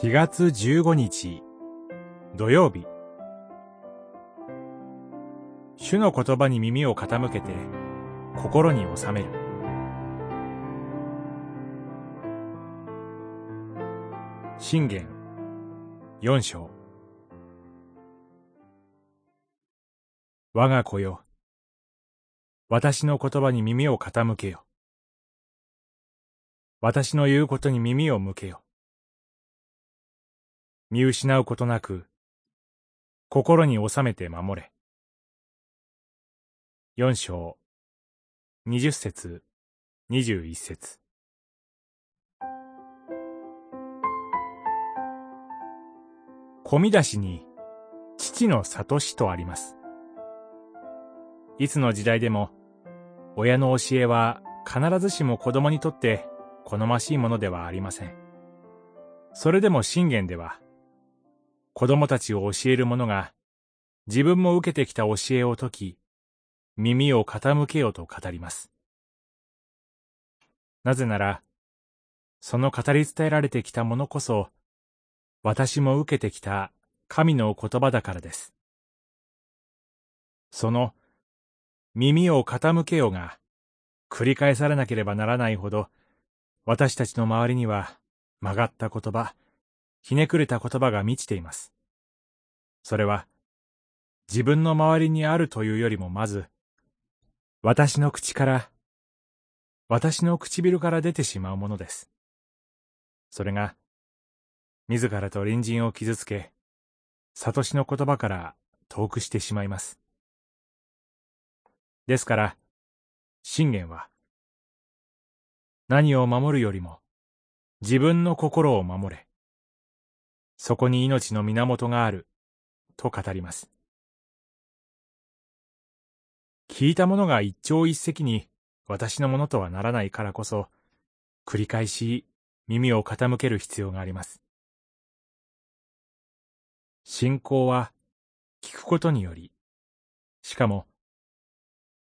4月15日。土曜日。主の言葉に耳を傾けて心に収める。信玄。四章。我が子よ。私の言葉に耳を傾けよ。私の言うことに耳を向けよ。見失うことなく、心に収めて守れ。四章、二十節、二十一節。込み出しに、父の里しとあります。いつの時代でも、親の教えは必ずしも子供にとって好ましいものではありません。それでも信玄では、子供たちを教える者が、自分も受けてきた教えを解き、耳を傾けよと語ります。なぜなら、その語り伝えられてきたものこそ、私も受けてきた神の言葉だからです。その、耳を傾けよが、繰り返されなければならないほど、私たちの周りには曲がった言葉、ひねくれた言葉が満ちています。それは、自分の周りにあるというよりもまず、私の口から、私の唇から出てしまうものです。それが、自らと隣人を傷つけ、悟しの言葉から遠くしてしまいます。ですから、信玄は、何を守るよりも、自分の心を守れ。そこに命の源がある、と語ります。聞いたものが一朝一夕に私のものとはならないからこそ、繰り返し耳を傾ける必要があります。信仰は聞くことにより、しかも、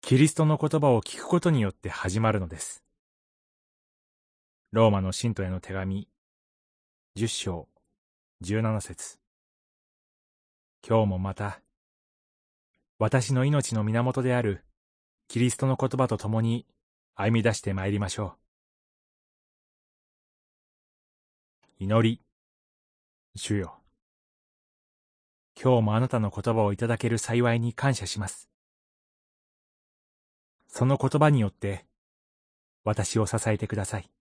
キリストの言葉を聞くことによって始まるのです。ローマの信徒への手紙、十章、十七節今日もまた、私の命の源であるキリストの言葉と共に歩み出して参りましょう。祈り、主よ。今日もあなたの言葉をいただける幸いに感謝します。その言葉によって、私を支えてください。